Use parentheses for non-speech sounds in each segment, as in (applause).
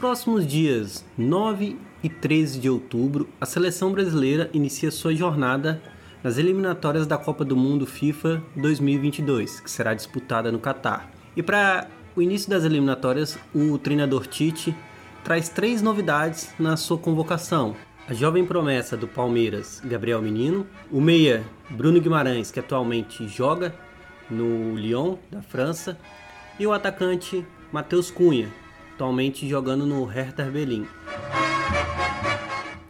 Próximos dias 9 e 13 de outubro, a seleção brasileira inicia sua jornada nas eliminatórias da Copa do Mundo FIFA 2022, que será disputada no Catar. E para o início das eliminatórias, o treinador Tite traz três novidades na sua convocação. A jovem promessa do Palmeiras, Gabriel Menino, o meia Bruno Guimarães, que atualmente joga no Lyon, da França, e o atacante Matheus Cunha, atualmente jogando no Hertha Berlim.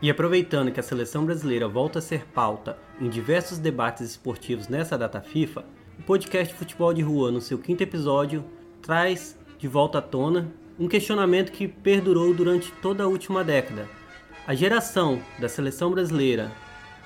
E aproveitando que a seleção brasileira volta a ser pauta em diversos debates esportivos nessa data FIFA, o podcast Futebol de Rua, no seu quinto episódio, traz de volta à tona um questionamento que perdurou durante toda a última década. A geração da seleção brasileira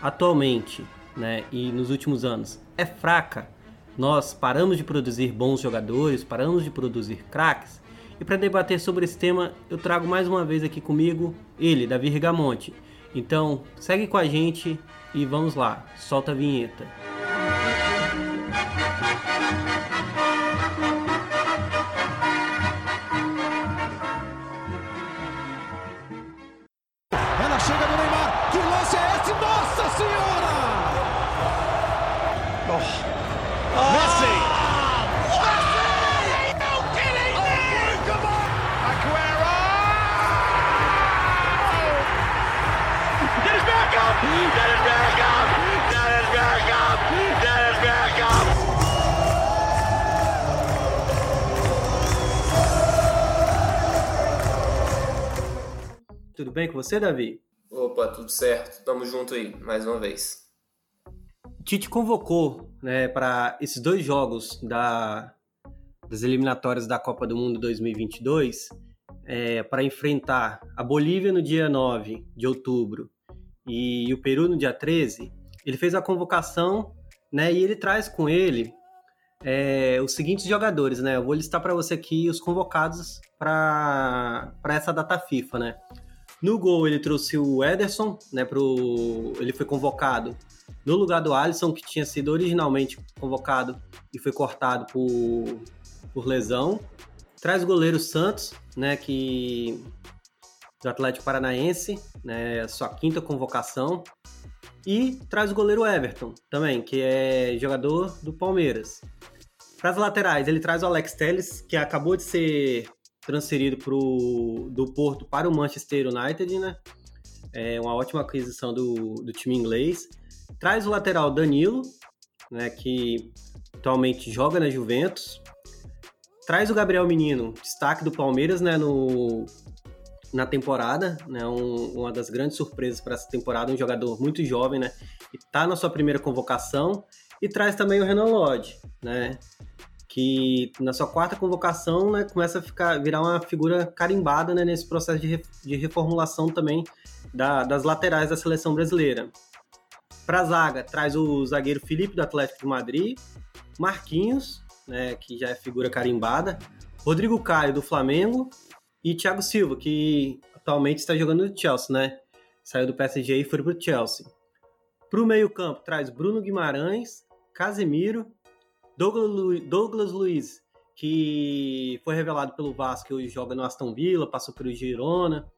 atualmente né, e nos últimos anos é fraca. Nós paramos de produzir bons jogadores, paramos de produzir craques. E para debater sobre esse tema, eu trago mais uma vez aqui comigo ele, Davi Rigamonte. Então, segue com a gente e vamos lá, solta a vinheta. Tudo bem com você, Davi? Opa, tudo certo. Tamo junto aí, mais uma vez. Tite convocou né, para esses dois jogos da, das eliminatórias da Copa do Mundo 2022 é, para enfrentar a Bolívia no dia 9 de outubro e o Peru no dia 13, ele fez a convocação, né? E ele traz com ele é, os seguintes jogadores, né? Eu vou listar para você aqui os convocados para essa data FIFA, né? No gol ele trouxe o Ederson, né? Pro, ele foi convocado no lugar do Alisson, que tinha sido originalmente convocado e foi cortado por, por lesão. Traz o goleiro Santos, né? Que do Atlético Paranaense, né, sua quinta convocação. E traz o goleiro Everton também, que é jogador do Palmeiras. Para as laterais, ele traz o Alex Telles, que acabou de ser transferido pro, do Porto para o Manchester United, né? É uma ótima aquisição do, do time inglês. Traz o lateral Danilo, né, que atualmente joga na Juventus. Traz o Gabriel Menino, destaque do Palmeiras né, no, na temporada, né? Um, uma das grandes surpresas para essa temporada, um jogador muito jovem, né? E tá na sua primeira convocação e traz também o Renan Lodge, né? Que na sua quarta convocação, né, começa a ficar virar uma figura carimbada, né, nesse processo de, de reformulação também da, das laterais da seleção brasileira. Para a zaga, traz o zagueiro Felipe do Atlético de Madrid, Marquinhos, né, que já é figura carimbada, Rodrigo Caio do Flamengo e Thiago Silva, que atualmente está jogando no Chelsea, né? Saiu do PSG e foi para o Chelsea. Para o meio-campo, traz Bruno Guimarães, Casemiro, Douglas, Lu... Douglas Luiz, que foi revelado pelo Vasco e hoje joga no Aston Villa, passou pelo Girona,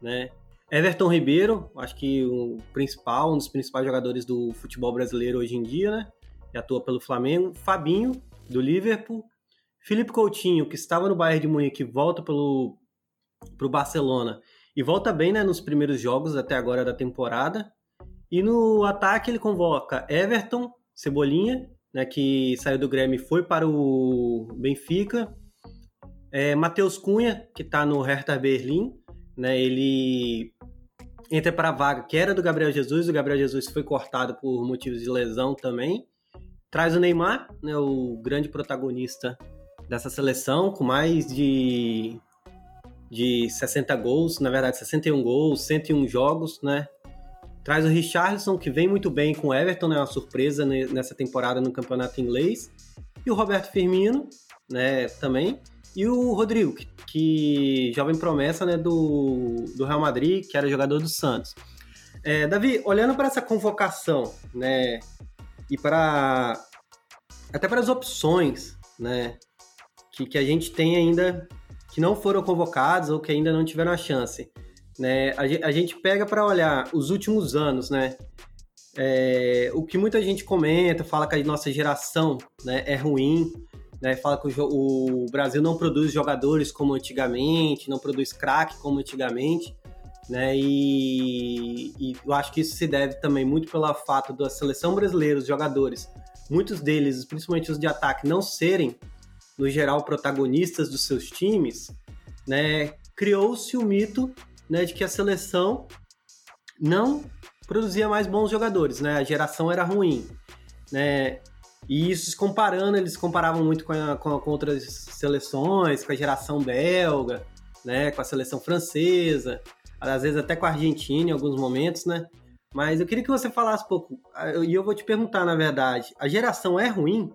né? Everton Ribeiro, acho que o principal, um dos principais jogadores do futebol brasileiro hoje em dia, né? E atua pelo Flamengo. Fabinho, do Liverpool. Felipe Coutinho, que estava no Bayern de Munique, volta pelo pro Barcelona e volta bem né, nos primeiros jogos até agora da temporada. E no ataque ele convoca Everton, Cebolinha, né, que saiu do Grêmio e foi para o Benfica. É, Matheus Cunha, que está no Hertha Berlim, né, ele entra para a vaga que era do Gabriel Jesus, o Gabriel Jesus foi cortado por motivos de lesão também. Traz o Neymar, né, o grande protagonista dessa seleção, com mais de, de 60 gols, na verdade 61 gols, 101 jogos, né? Traz o Richarlison, que vem muito bem com o Everton, né? Uma surpresa nessa temporada no campeonato inglês. E o Roberto Firmino, né? Também. E o Rodrigo, que, que jovem promessa né, do, do Real Madrid, que era jogador do Santos. É, Davi, olhando para essa convocação, né? E para até para as opções, né? que, que a gente tem ainda que não foram convocados ou que ainda não tiveram a chance. Né? A, gente pega para olhar os últimos anos, né? É, o que muita gente comenta, fala que a nossa geração né, é ruim, né, fala que o, o, Brasil não produz jogadores como antigamente, não produz craque como antigamente, né, e, e, eu acho que isso se deve também muito pelo fato da seleção brasileira, os jogadores, muitos deles, principalmente os de ataque, não serem, no geral, protagonistas dos seus times, né, criou-se o mito né, de que a seleção não produzia mais bons jogadores, né? A geração era ruim, né? E isso comparando, eles comparavam muito com, a, com, com, outras seleções, com a geração belga, né? Com a seleção francesa, às vezes até com a Argentina em alguns momentos, né? Mas eu queria que você falasse um pouco, e eu vou te perguntar, na verdade, a geração é ruim?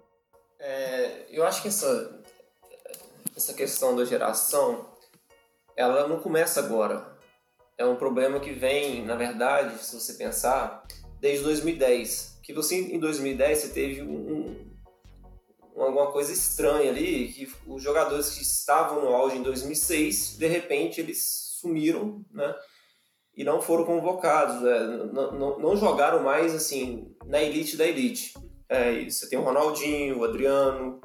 É, eu acho que essa, essa questão da geração, ela não começa agora é um problema que vem, na verdade, se você pensar, desde 2010. Que você, em 2010, você teve um, um, alguma coisa estranha ali, que os jogadores que estavam no auge em 2006, de repente, eles sumiram, né? E não foram convocados, né? não, não, não jogaram mais, assim, na elite da elite. É, você tem o Ronaldinho, o Adriano,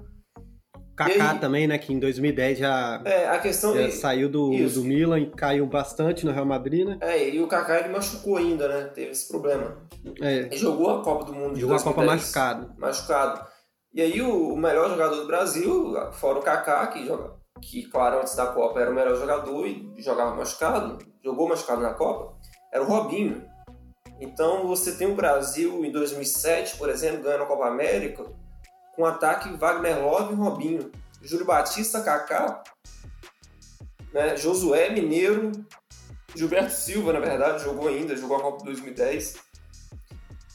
Kaká também, né? Que em 2010 já, é, a questão já saiu do, do Milan e caiu bastante no Real Madrid, né? É, e o Kaká ele machucou ainda, né? Teve esse problema. É. Ele jogou a Copa do Mundo Jogou a Copa machucado. Machucado. E aí o, o, melhor jogador do Brasil, fora o Kaká, que joga, que claro, antes da Copa era o melhor jogador e jogava machucado, jogou machucado na Copa, era o Robinho. Então você tem o Brasil em 2007, por exemplo, ganhando a Copa América, com ataque Wagner Love e Robinho. Júlio Batista, Kaká, né? Josué Mineiro, Gilberto Silva, na verdade, jogou ainda, jogou a Copa 2010.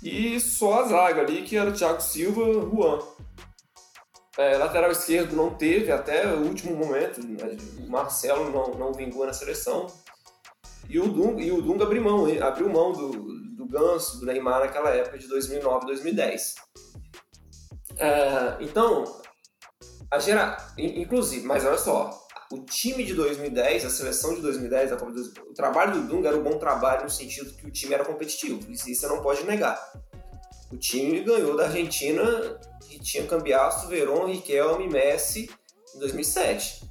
E só a zaga ali, que era o Thiago Silva Juan. É, lateral esquerdo não teve até o último momento. Né? O Marcelo não, não vingou na seleção. E o Dunga, e o Dunga abriu mão, abriu mão do, do Ganso, do Neymar naquela época de 2009, 2010. É, então, a gera... inclusive, mas olha só, o time de 2010, a seleção de 2010, o trabalho do Dunga era um bom trabalho no sentido que o time era competitivo, isso você não pode negar. O time ganhou da Argentina, que tinha Cambiasso, Verón, Riquelme, Messi, em 2007.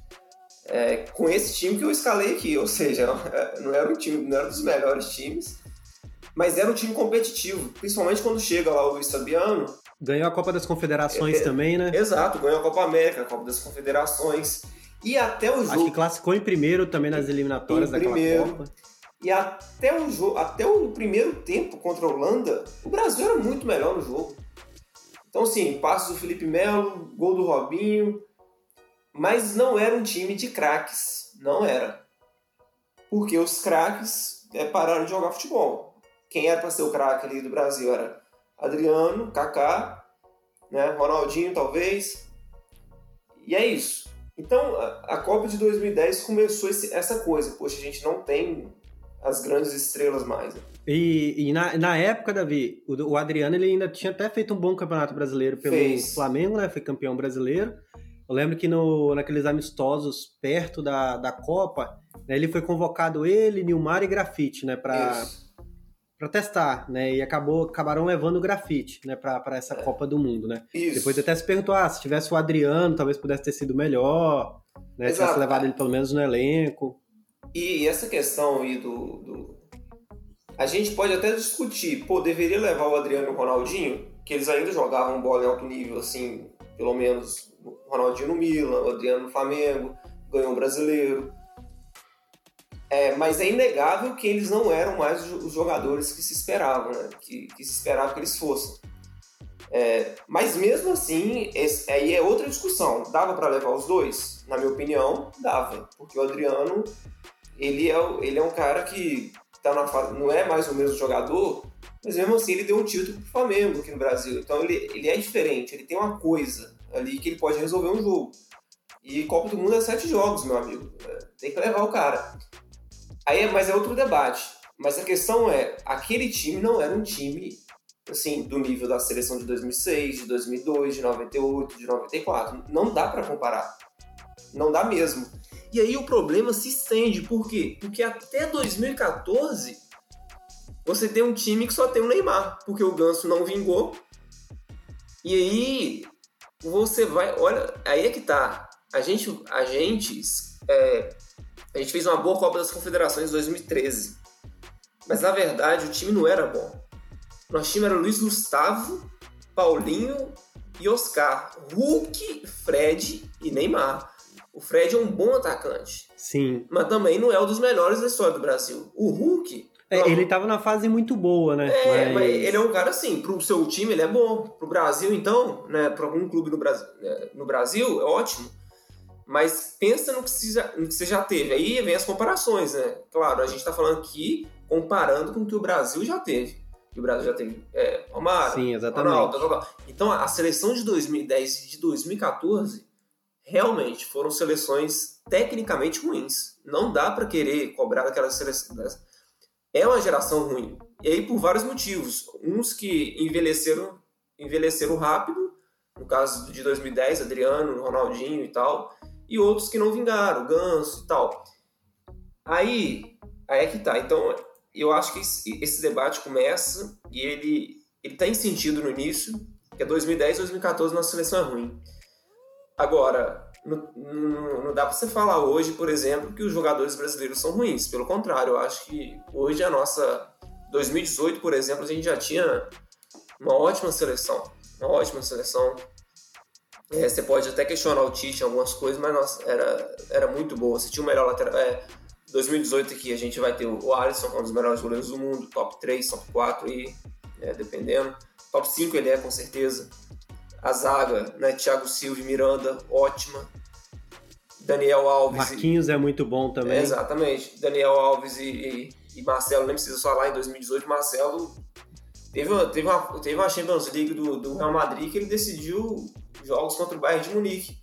É, com esse time que eu escalei aqui, ou seja, (laughs) não era um time, não era dos melhores times, mas era um time competitivo, principalmente quando chega lá o Luiz Fabiano, Ganhou a Copa das Confederações é, é, também, né? Exato, ganhou a Copa América, a Copa das Confederações. E até o jogo. Acho que classificou em primeiro também nas eliminatórias daquela primeiro. Copa. E até o jogo, até o primeiro tempo contra a Holanda, o Brasil era muito melhor no jogo. Então, sim, passos do Felipe Melo, gol do Robinho, mas não era um time de craques, não era. Porque os craques é, pararam de jogar futebol. Quem era para ser o craque ali do Brasil era Adriano, Kaká, né? Ronaldinho talvez. E é isso. Então a, Copa de 2010 começou esse, essa coisa. Poxa, a gente não tem as grandes estrelas mais. Né? E, e na, na, época, Davi, o, o, Adriano ele ainda tinha até feito um bom campeonato brasileiro pelo Fez. Flamengo, né? Foi campeão brasileiro. Eu lembro que no, naqueles amistosos perto da, da Copa, né, ele foi convocado ele, Nilmar e Grafite, né? Pra, para testar, né? E acabou, acabaram levando o grafite, né, para essa é. Copa do Mundo, né? Isso. Depois até se perguntou, ah, se tivesse o Adriano, talvez pudesse ter sido melhor, né? Se tivesse levado ele pelo menos no elenco. E essa questão aí do, do, A gente pode até discutir, pô, deveria levar o Adriano e o Ronaldinho, que eles ainda jogavam bola em alto nível, assim, pelo menos o Ronaldinho no Milan, o Adriano no Flamengo, ganhou um brasileiro. É, mas é inegável que eles não eram mais os jogadores que se esperavam, né? que, que se esperava que eles fossem. É, mas mesmo assim, esse, aí é outra discussão. Dava para levar os dois? Na minha opinião, dava. Porque o Adriano, ele é, ele é um cara que tá na, não é mais o mesmo jogador, mas mesmo assim ele deu um título pro Flamengo aqui no Brasil. Então ele, ele é diferente, ele tem uma coisa ali que ele pode resolver um jogo. E Copa do Mundo é sete jogos, meu amigo. É, tem que levar o cara. Aí, mas é outro debate. Mas a questão é, aquele time não era um time assim, do nível da seleção de 2006, de 2002, de 98, de 94. Não dá para comparar. Não dá mesmo. E aí o problema se estende. Por quê? Porque até 2014 você tem um time que só tem o Neymar, porque o Ganso não vingou. E aí você vai. Olha, aí é que tá. A gente. A gente. É, a gente fez uma boa Copa das Confederações em 2013. Mas na verdade o time não era bom. Nosso time era Luiz Gustavo, Paulinho e Oscar. Hulk, Fred e Neymar. O Fred é um bom atacante. Sim. Mas também não é um dos melhores da história do Brasil. O Hulk. É, ele estava na fase muito boa, né? É, mas... mas... ele é um cara assim, pro seu time ele é bom. Pro Brasil, então, né? Pra algum clube no Brasil, no Brasil é ótimo. Mas pensa no que, você já, no que você já teve. Aí vem as comparações, né? Claro, a gente está falando aqui comparando com o que o Brasil já teve. E o Brasil já teve é, Romário, Sim, exatamente. Ronaldo. Então a seleção de 2010 e de 2014 realmente foram seleções tecnicamente ruins. Não dá para querer cobrar daquelas seleções. É uma geração ruim. E aí por vários motivos. Uns que envelheceram, envelheceram rápido, no caso de 2010, Adriano, Ronaldinho e tal e outros que não vingaram, Ganso e tal. Aí, aí é que tá. Então, eu acho que esse, debate começa e ele, ele tem sentido no início, que é 2010 2014 nossa seleção é ruim. Agora, não, não, não dá para você falar hoje, por exemplo, que os jogadores brasileiros são ruins. Pelo contrário, eu acho que hoje a nossa 2018, por exemplo, a gente já tinha uma ótima seleção, uma ótima seleção é, você pode até questionar o Tite em algumas coisas, mas nossa, era, era muito boa. Você tinha o melhor lateral. É, 2018 aqui a gente vai ter o Alisson, é um dos melhores goleiros do mundo, top 3, top 4 aí, é, dependendo. Top 5 ele é com certeza. A zaga, né? Thiago Silva e Miranda, ótima. Daniel Alves. Marquinhos e... é muito bom também. É, exatamente. Daniel Alves e, e, e, Marcelo, nem preciso falar, em 2018, Marcelo teve uma, teve uma, teve uma Champions League do, do Real Madrid que ele decidiu jogos contra o Bayern de Munique.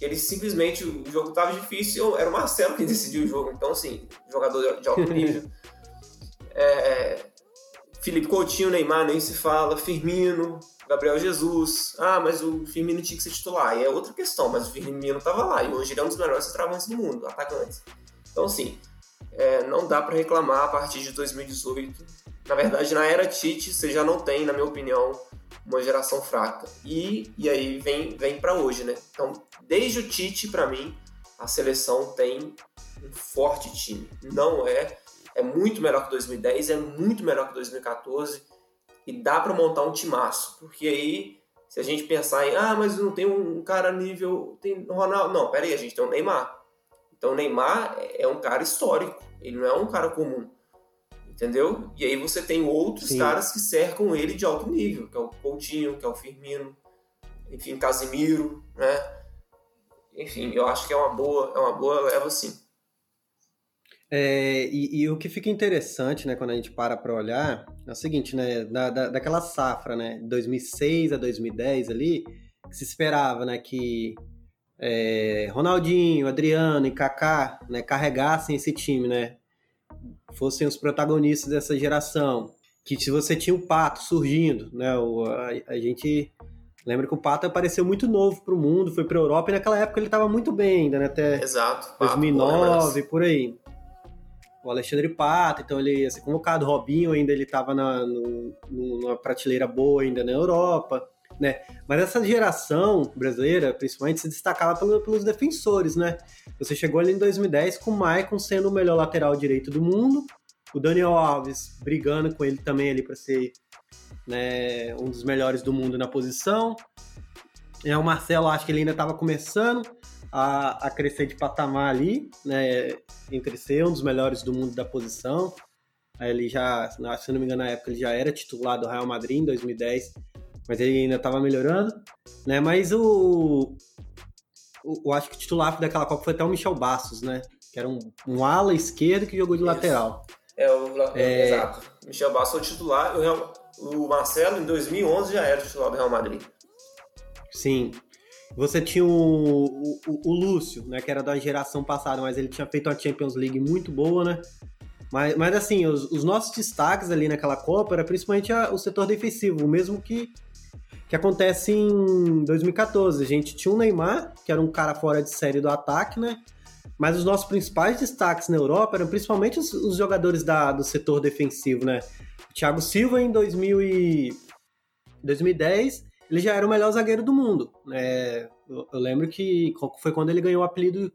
Ele simplesmente, o jogo estava difícil, era o Marcelo que (laughs) decidiu o jogo. Então, assim, jogador de alto nível. é, Felipe Coutinho, Neymar, nem se fala. Firmino, Gabriel Jesus. Ah, mas o Firmino tinha que ser titular. E é outra questão, mas o Firmino estava lá. E hoje ele é um dos melhores centroavantes do mundo, atacantes. Então, assim, é, não dá para reclamar a partir de 2018. Na verdade, na era Tite, você já não tem, na minha opinião, uma geração fraca. E, e aí vem, vem para hoje, né? Então, desde o Tite, para mim, a seleção tem um forte time. Não é. É muito melhor que 2010, é muito melhor que 2014 e dá para montar um timaço. Porque aí, se a gente pensar em, ah, mas não tem um cara nível. Tem Ronaldo. Não, pera aí, a gente tem o Neymar. Então o Neymar é um cara histórico, ele não é um cara comum entendeu? E aí você tem outros Sim. caras que cercam ele de alto nível, que é o Coutinho, que é o Firmino, enfim, Casimiro, né? Enfim, eu acho que é uma boa, é uma boa leva sim. É, e, e, o que fica interessante, né, quando a gente para para olhar, é o seguinte, né, da, da, daquela safra, né, 2006 a 2010 ali, que se esperava, né, que é, Ronaldinho, Adriano e Kaká, né, carregassem esse time, né, fossem os protagonistas dessa geração. Que se você tinha o Pato surgindo, né? O, a, a gente lembra que o Pato apareceu muito novo para o mundo, foi para a Europa e naquela época ele estava muito bem ainda, né? Até Exato, Pato, 2009, por aí. O Alexandre Pato, então ele ia ser convocado. O Robinho ainda ele estava numa prateleira boa ainda na Europa né? Mas essa geração brasileira, principalmente, se destacava pelo, pelos defensores, né? Você chegou ali em 2010 com o Maicon sendo o melhor lateral direito do mundo, o Daniel Alves brigando com ele também ali para ser né, um dos melhores do mundo na posição. É, o Marcelo, acho que ele ainda estava começando a, a crescer de patamar ali, né? Entre ser um dos melhores do mundo da posição. Ele já, se não me engano, na época ele já era titular do Real Madrid em 2010 mas ele ainda estava melhorando, né? Mas o, o, eu acho que o titular daquela Copa foi até o Michel Bastos, né? Que era um, um ala esquerdo que jogou de Isso. lateral. É, o, é... exato. Michel Bastos foi o titular. O, o Marcelo, em 2011, já era titular do Real Madrid. Sim. Você tinha o, o, o, Lúcio, né, que era da geração passada, mas ele tinha feito uma Champions League muito boa, né? Mas, mas assim, os, os nossos destaques ali naquela Copa era principalmente a, o setor defensivo, o mesmo que que acontece em 2014. A gente tinha um Neymar, que era um cara fora de série do ataque, né? mas os nossos principais destaques na Europa eram principalmente os, os jogadores da, do setor defensivo, né? O Thiago Silva em 2000 e 2010 ele já era o melhor zagueiro do mundo. É, eu, eu, lembro que foi quando ele ganhou o apelido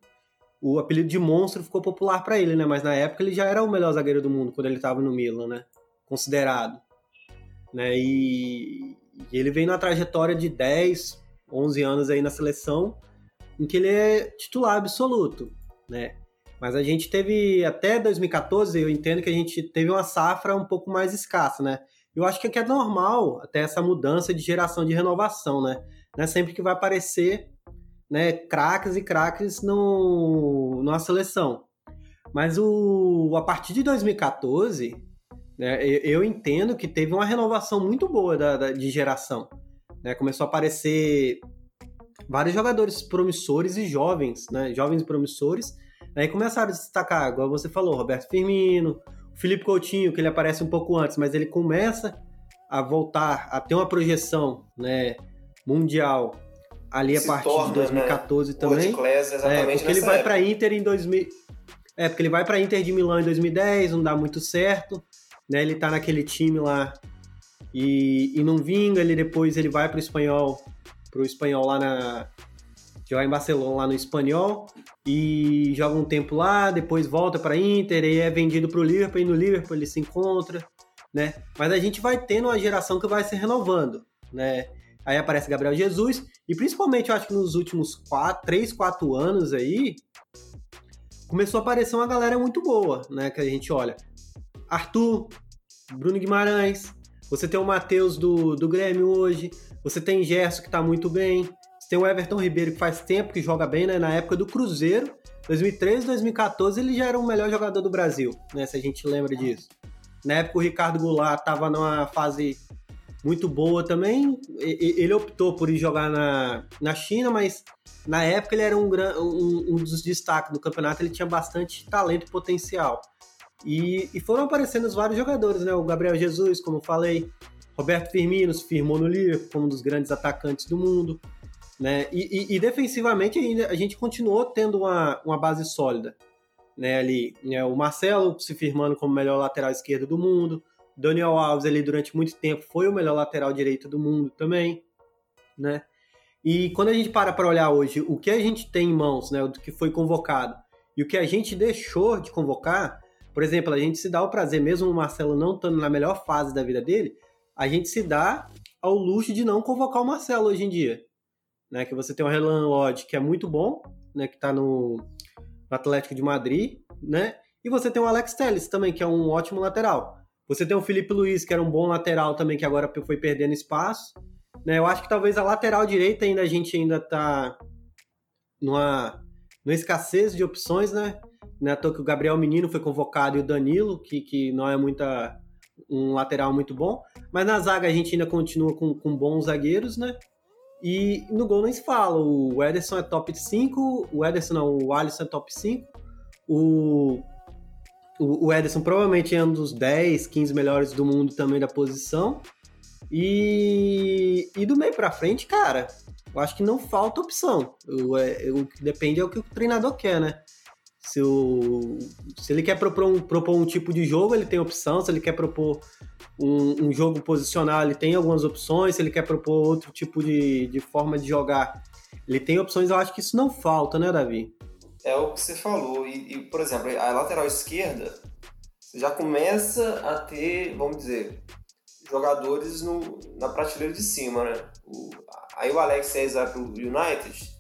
o apelido de monstro ficou popular para ele, né? Mas na época ele já era o melhor zagueiro do mundo quando ele estava no Milan, né? Considerado, né? E, e ele vem numa trajetória de 10, 11 anos aí na seleção, em que ele é titular absoluto, né? Mas a gente teve até 2014, eu entendo que a gente teve uma safra um pouco mais escassa, né? Eu acho que é normal até essa mudança de geração de renovação, né? Não é sempre que vai aparecer né, craques e craques no, numa seleção. Mas o, a partir de 2014, né, eu, eu entendo que teve uma renovação muito boa da, da, de geração. Né? Começou a aparecer vários jogadores promissores e jovens, né, jovens promissores, aí começaram a se destacar, igual você falou, Roberto Firmino, o Felipe Coutinho, que ele aparece um pouco antes, mas ele começa a voltar a ter uma projeção né, mundial ali a partir torna, de 2014 né? também. Class, é, porque ele vai para Inter em 2000. É, porque ele vai para Inter de Milão em 2010, não dá muito certo, né? Ele tá naquele time lá e, e não vinga, ele depois ele vai pro espanhol, pro espanhol lá na joga em Barcelona lá no espanhol e joga um tempo lá, depois volta para Inter e é vendido pro Liverpool e no Liverpool ele se encontra, né? Mas a gente vai tendo uma geração que vai se renovando, né? Aí aparece Gabriel Jesus, e principalmente eu acho que nos últimos 4, 3, 4 anos aí, começou a aparecer uma galera muito boa, né? Que a gente olha. Arthur, Bruno Guimarães, você tem o Matheus do, do Grêmio hoje, você tem Gerson que tá muito bem, você tem o Everton Ribeiro que faz tempo que joga bem, né? Na época do Cruzeiro, 2013, 2014, ele já era o melhor jogador do Brasil, né? Se a gente lembra disso. Na época o Ricardo Goulart tava numa fase muito boa também. Ele optou por ir jogar na, na China, mas na época ele era um, um, um dos destaques do campeonato, ele tinha bastante talento e potencial. E, e, foram aparecendo os vários jogadores, né? O Gabriel Jesus, como eu falei, Roberto Firmino se firmou no Liverpool como um dos grandes atacantes do mundo. Né? E, e, e defensivamente a gente continuou tendo uma, uma base sólida. Né, ali, né, o Marcelo se firmando como melhor lateral esquerdo do mundo, Daniel Alves ali durante muito tempo foi o melhor lateral direito do mundo também, né? E quando a gente para para olhar hoje o que a gente tem em mãos, né, o que foi convocado e o que a gente deixou de convocar, por exemplo, a gente se dá o prazer, mesmo o Marcelo não estando na melhor fase da vida dele, a gente se dá ao luxo de não convocar o Marcelo hoje em dia. Né, que você tem o Relan Lodge, que é muito bom, né, que está no, Atlético de Madrid, né? E você tem o Alex Telles também, que é um ótimo lateral. Você tem o Felipe Luiz, que era um bom lateral também, que agora foi perdendo espaço. Né? Eu acho que talvez a lateral direita ainda a gente ainda tá numa, numa escassez de opções, né? É toa que o Gabriel Menino foi convocado e o Danilo, que, que não é muita, um lateral muito bom. Mas na zaga a gente ainda continua com, com bons zagueiros, né? E no gol nem se fala. O Ederson é top 5, o Ederson não, o Alisson é top 5. O o, Ederson provavelmente é um dos 10, 15 melhores do mundo também da posição. E, e do meio para frente, cara, eu acho que não falta opção. O, é, o que depende é o que o treinador quer, né? Se, o, se ele quer propor um, propor um tipo de jogo, ele tem opção. Se ele quer propor um, um, jogo posicional, ele tem algumas opções. Se ele quer propor outro tipo de, de forma de jogar, ele tem opções. Eu acho que isso não falta, né, Davi? é o que você falou. E, e, por exemplo, a lateral esquerda já começa a ter, vamos dizer, jogadores no, na prateleira de cima, né? O, aí o Alex Reis vai pro United,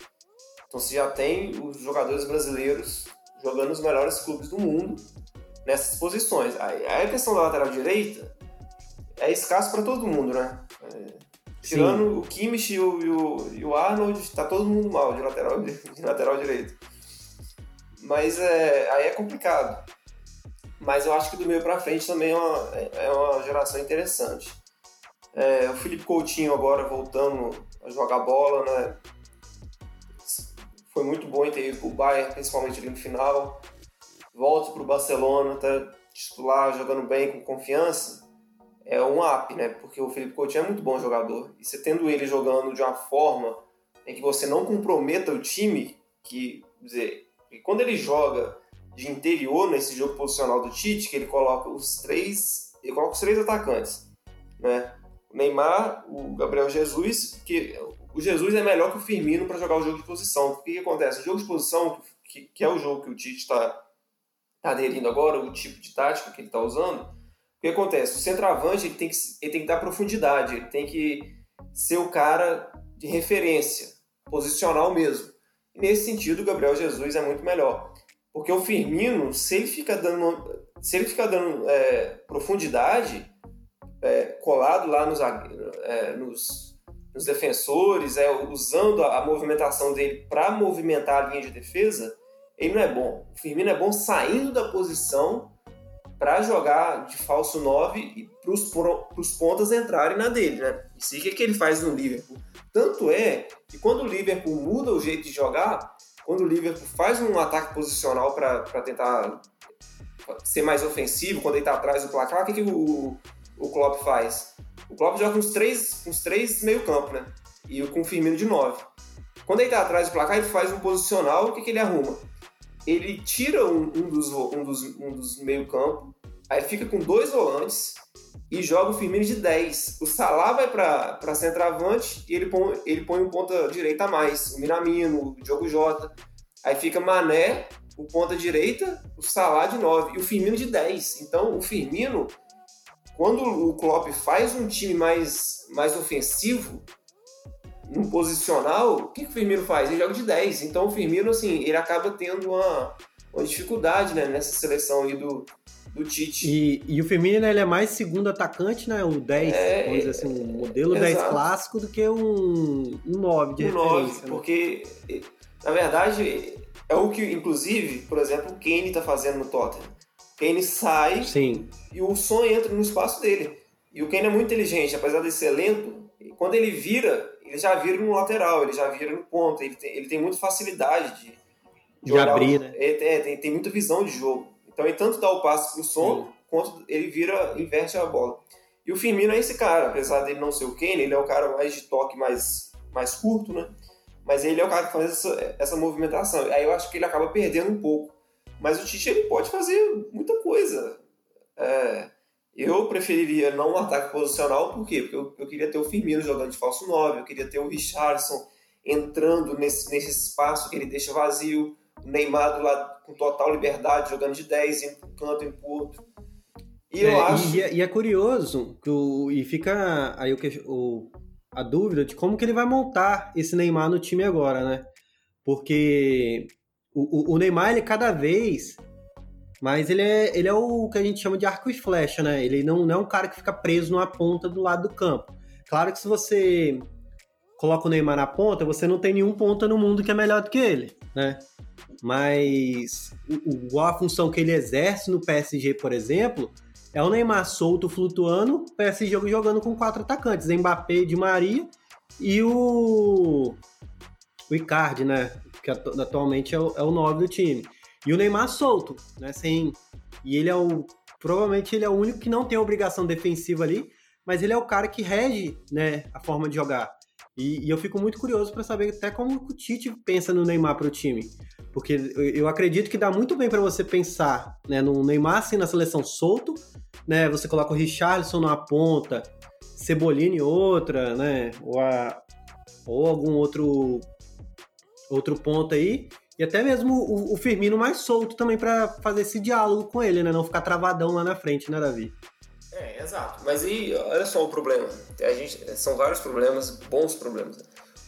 então você já tem os jogadores brasileiros jogando nos melhores clubes do mundo nessas posições. Aí, aí a questão da lateral direita é escasso para todo mundo, né? É, tirando Sim. o Kimmich e o, e o, e o Arnold, tá todo mundo mal de lateral, de, (laughs) de lateral direito. Mas é, aí é complicado. Mas eu acho que do meio para frente também é uma, é uma geração interessante. É, o Felipe Coutinho agora voltando a jogar bola, né? Foi muito bom ter ido pro Bayern, principalmente ali no final. Volta pro Barcelona, tá titular, jogando bem, com confiança. É um up, né? Porque o Felipe Coutinho é muito bom jogador. E você tendo ele jogando de uma forma em que você não comprometa o time, que, dizer, quando ele joga de interior nesse jogo posicional do Tite, que ele coloca os três, ele coloca os três atacantes, né? O Neymar, o Gabriel Jesus, que o Jesus é melhor que o Firmino para jogar o jogo de posição. O que, que, acontece? O jogo de posição, que, que é o jogo que o Tite está tá aderindo agora, o tipo de tática que ele está usando, o que acontece? O centroavante ele tem, que, ele tem que dar profundidade, ele tem que ser o cara de referência, posicional mesmo. E nesse sentido, o Gabriel Jesus é muito melhor. Porque o Firmino, se ele fica dando, se ele fica dando é, profundidade, é, colado lá nos, é, nos, nos, defensores, é, usando a, a movimentação dele para movimentar a linha de defesa, ele não é bom. O Firmino é bom saindo da posição para jogar de falso 9 e para os pontas entrarem na dele. Né? Isso o que, que ele faz no Liverpool. Tanto é que quando o Liverpool muda o jeito de jogar, quando o Liverpool faz um ataque posicional para tentar ser mais ofensivo, quando ele está atrás do placar, o que, que o, o Klopp faz? O Klopp joga com os três, uns três meio campo, né? E com o Firmino de nove. Quando ele está atrás do placar, ele faz um posicional, o que, que ele arruma? Ele tira um, um dos, um dos, um dos meio campo, aí fica com dois volantes, e joga o Firmino de 10. O Salah vai para centroavante e ele põe, ele põe um ponta direita a mais. O Minamino, o Diogo Jota. Aí fica Mané, o ponta direita, o Salah de 9 e o Firmino de 10. Então o Firmino, quando o Klopp faz um time mais, mais ofensivo, no posicional, o que, que o Firmino faz? Ele joga de 10. Então o Firmino, assim, ele acaba tendo uma, uma dificuldade né, nessa seleção aí do, do Tite. E, e o Firmino né, ele é mais segundo atacante, né? O 10, é, vamos dizer assim, um modelo exato. 10 clássico do que um, um 9 de um 9, né? porque, na verdade, é o que, inclusive, por exemplo, o Kane está fazendo no Tottenham. O Kane sai Sim. e o som entra no espaço dele. E o Kane é muito inteligente, apesar de ser lento, quando ele vira, ele já vira no lateral, ele já vira no ponto, ele tem, ele tem muita facilidade de, de, de abrir, o, né? É, é, tem, tem muita visão de jogo. Então ele tanto dá o passe pro som, Sim. quanto ele vira, inverte a bola. E o Firmino é esse cara, apesar dele não ser o Kane, ele é o cara mais de toque mais, mais curto, né? Mas ele é o cara que faz essa, essa movimentação. Aí eu acho que ele acaba perdendo um pouco. Mas o Tite ele pode fazer muita coisa. É, eu preferiria não um ataque posicional, por quê? Porque eu, eu, queria ter o Firmino jogando de falso 9, eu queria ter o Richardson entrando nesse, nesse espaço que ele deixa vazio, o Neymar lado com total liberdade, jogando de 10, indo pro canto, em curto. E é, eu acho. E, é, e, é curioso, que o, e fica aí o, o, a dúvida de como que ele vai montar esse Neymar no time agora, né? Porque o, o, o Neymar, ele cada vez. Mas ele é, ele é o que a gente chama de arco e flecha, né? Ele não, não é um cara que fica preso numa ponta do lado do campo. Claro que se você coloca o Neymar na ponta, você não tem nenhum ponta no mundo que é melhor do que ele, né? Mas o, a função que ele exerce no PSG, por exemplo, é o Neymar solto flutuando, PSG jogando com quatro atacantes, Mbappé, de Maria e o o Icardi, né, que atualmente é o, é do time. E o Neymar solto, né, sem e ele é o provavelmente ele é o único que não tem obrigação defensiva ali, mas ele é o cara que rege, né, a forma de jogar. E, e eu fico muito curioso para saber até como o Tite pensa no Neymar para o time. Porque eu acredito que dá muito bem para você pensar né, no Neymar assim, na seleção solto, né? Você coloca o Richarlison na ponta, Cebolinha outra, né? Ou, a, ou algum outro outro ponto aí. E até mesmo o, o Firmino mais solto também para fazer esse diálogo com ele, né? Não ficar travadão lá na frente, né, Davi? É, exato. Mas aí, olha só o problema. A gente, são vários problemas, bons problemas.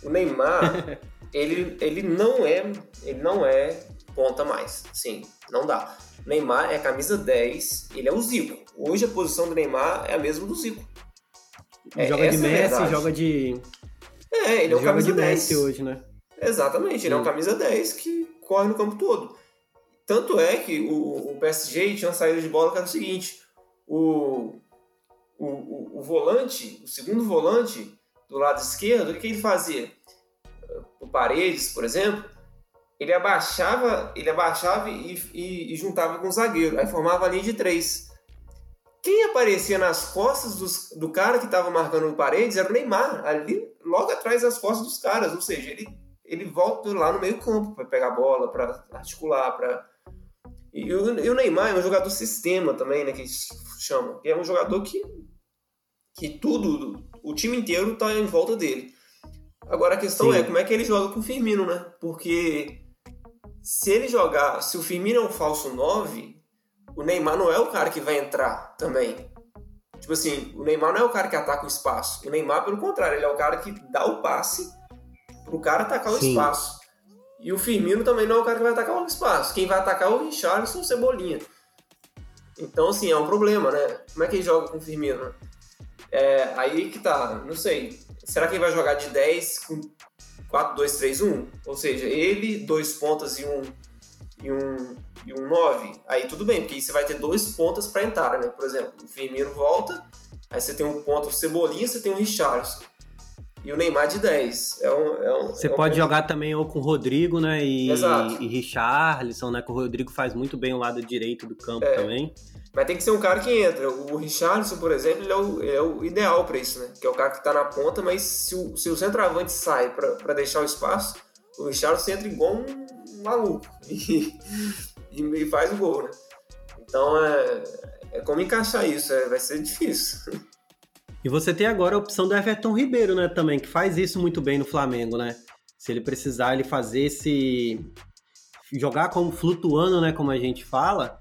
O Neymar, (laughs) ele, ele não é ele não é ponta mais. Sim, não dá. O Neymar é camisa 10, ele é o Zico. Hoje a posição do Neymar é a mesma do Zico. É, joga de é Messi, é joga de. É, ele, ele é um joga camisa de 10. Messi hoje, né? Exatamente, ele é um camisa 10 que corre no campo todo. Tanto é que o, o PSG tinha uma saída de bola que era o seguinte: o, o, o, o volante, o segundo volante do lado esquerdo, o que ele fazia? O Paredes, por exemplo, ele abaixava, ele abaixava e, e, e, juntava com o zagueiro, aí formava a linha de três. Quem aparecia nas costas dos, do cara que estava marcando o Paredes era o Neymar, ali logo atrás das costas dos caras, ou seja, ele ele volta lá no meio campo para pegar a bola, para articular, para e o, e o, Neymar é um jogador sistema também, né, que chama. É um jogador que que tudo, o time inteiro tá em volta dele. Agora a questão Sim. é como é que ele joga com o Firmino, né? Porque se ele jogar, se o Firmino é um falso 9, o Neymar não é o cara que vai entrar também. Tipo assim, o Neymar não é o cara que ataca o espaço. O Neymar, pelo contrário, ele é o cara que dá o passe pro cara atacar o Sim. espaço. E o Firmino também não é o cara que vai atacar o espaço. Quem vai atacar é o Richarlison ou o Cebolinha. Então, assim, é um problema, né? Como é que ele joga com o Firmino? É, aí que tá, não sei. Será que ele vai jogar de 10 com 4, 2, 3, 1? Ou seja, ele, dois pontas e um, e um, e um 9. Aí tudo bem, porque aí você vai ter dois pontas para entrar, né? Por exemplo, o Firmino volta, aí você tem um ponto Cebolinha, você tem um Richarlison. E o Neymar de 10. É um, é um, você é um pode jogar também ou com o Rodrigo, né? E, Exato. e Richarlison, né? Que o Rodrigo faz muito bem o lado direito do campo é. também. Mas tem que ser um cara que entra. O Richarlison, por exemplo, ele é o, é o ideal para isso, né? Que é o cara que tá na ponta, mas se o, se o centroavante sai para deixar o espaço, o Richarlison entra igual um maluco (laughs) e, e, faz o gol, né? Então é, é como encaixar isso, é, vai ser difícil. (laughs) E você tem agora a opção do Everton Ribeiro, né, também, que faz isso muito bem no Flamengo, né? Se ele precisar ele fazer esse jogar como flutuando, né, como a gente fala,